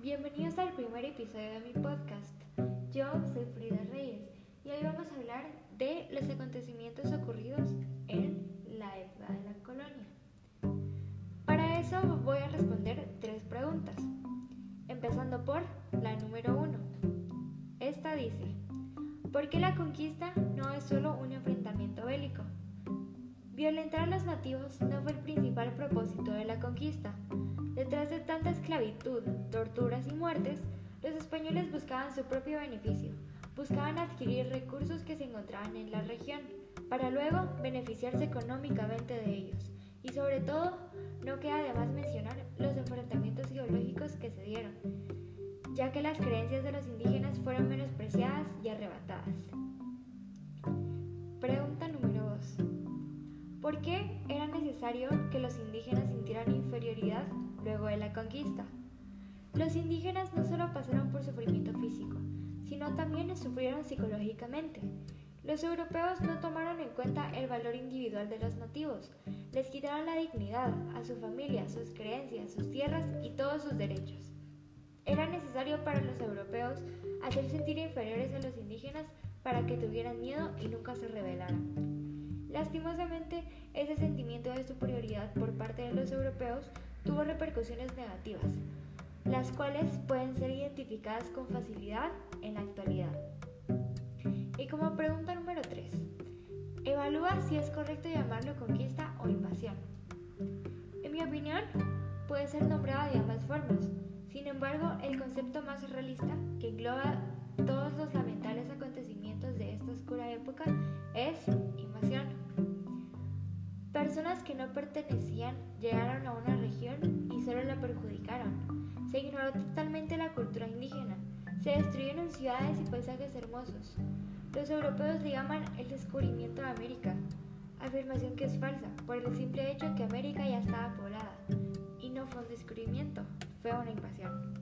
bienvenidos al primer episodio de mi podcast. Yo soy Frida Reyes y hoy vamos a hablar de los acontecimientos ocurridos en la época de la colonia. Para eso voy a responder tres preguntas, empezando por la número uno. Esta dice, ¿por qué la conquista no es solo un enfrentamiento bélico? Violentar a los nativos no fue el principal propósito de la conquista. Detrás de tanta esclavitud, torturas y muertes, los españoles buscaban su propio beneficio, buscaban adquirir recursos que se encontraban en la región, para luego beneficiarse económicamente de ellos. Y sobre todo, no queda de más mencionar los enfrentamientos ideológicos que se dieron, ya que las creencias de los indígenas fueron menospreciadas y arrebatadas. Pregunta número 2. ¿Por qué era necesario que los indígenas sintieran inferioridad luego de la conquista? Los indígenas no solo pasaron por sufrimiento físico, sino también sufrieron psicológicamente. Los europeos no tomaron en cuenta el valor individual de los nativos, les quitaron la dignidad a su familia, sus creencias, sus tierras y todos sus derechos. Era necesario para los europeos hacer sentir inferiores a los indígenas para que tuvieran miedo y nunca se rebelaran. Lastimosamente, ese sentimiento de superioridad por parte de los europeos tuvo repercusiones negativas, las cuales pueden ser identificadas con facilidad en la actualidad. Y como pregunta número 3, evalúa si es correcto llamarlo conquista o invasión. En mi opinión, puede ser nombrada de ambas formas. Sin embargo, el concepto más realista, que engloba todos los lamentables acontecimientos de esta oscura época, es invasión. Personas que no pertenecían llegaron a una solo la perjudicaron. Se ignoró totalmente la cultura indígena. Se destruyeron ciudades y paisajes hermosos. Los europeos le llaman el descubrimiento de América, afirmación que es falsa por el simple hecho que América ya estaba poblada. Y no fue un descubrimiento, fue una invasión.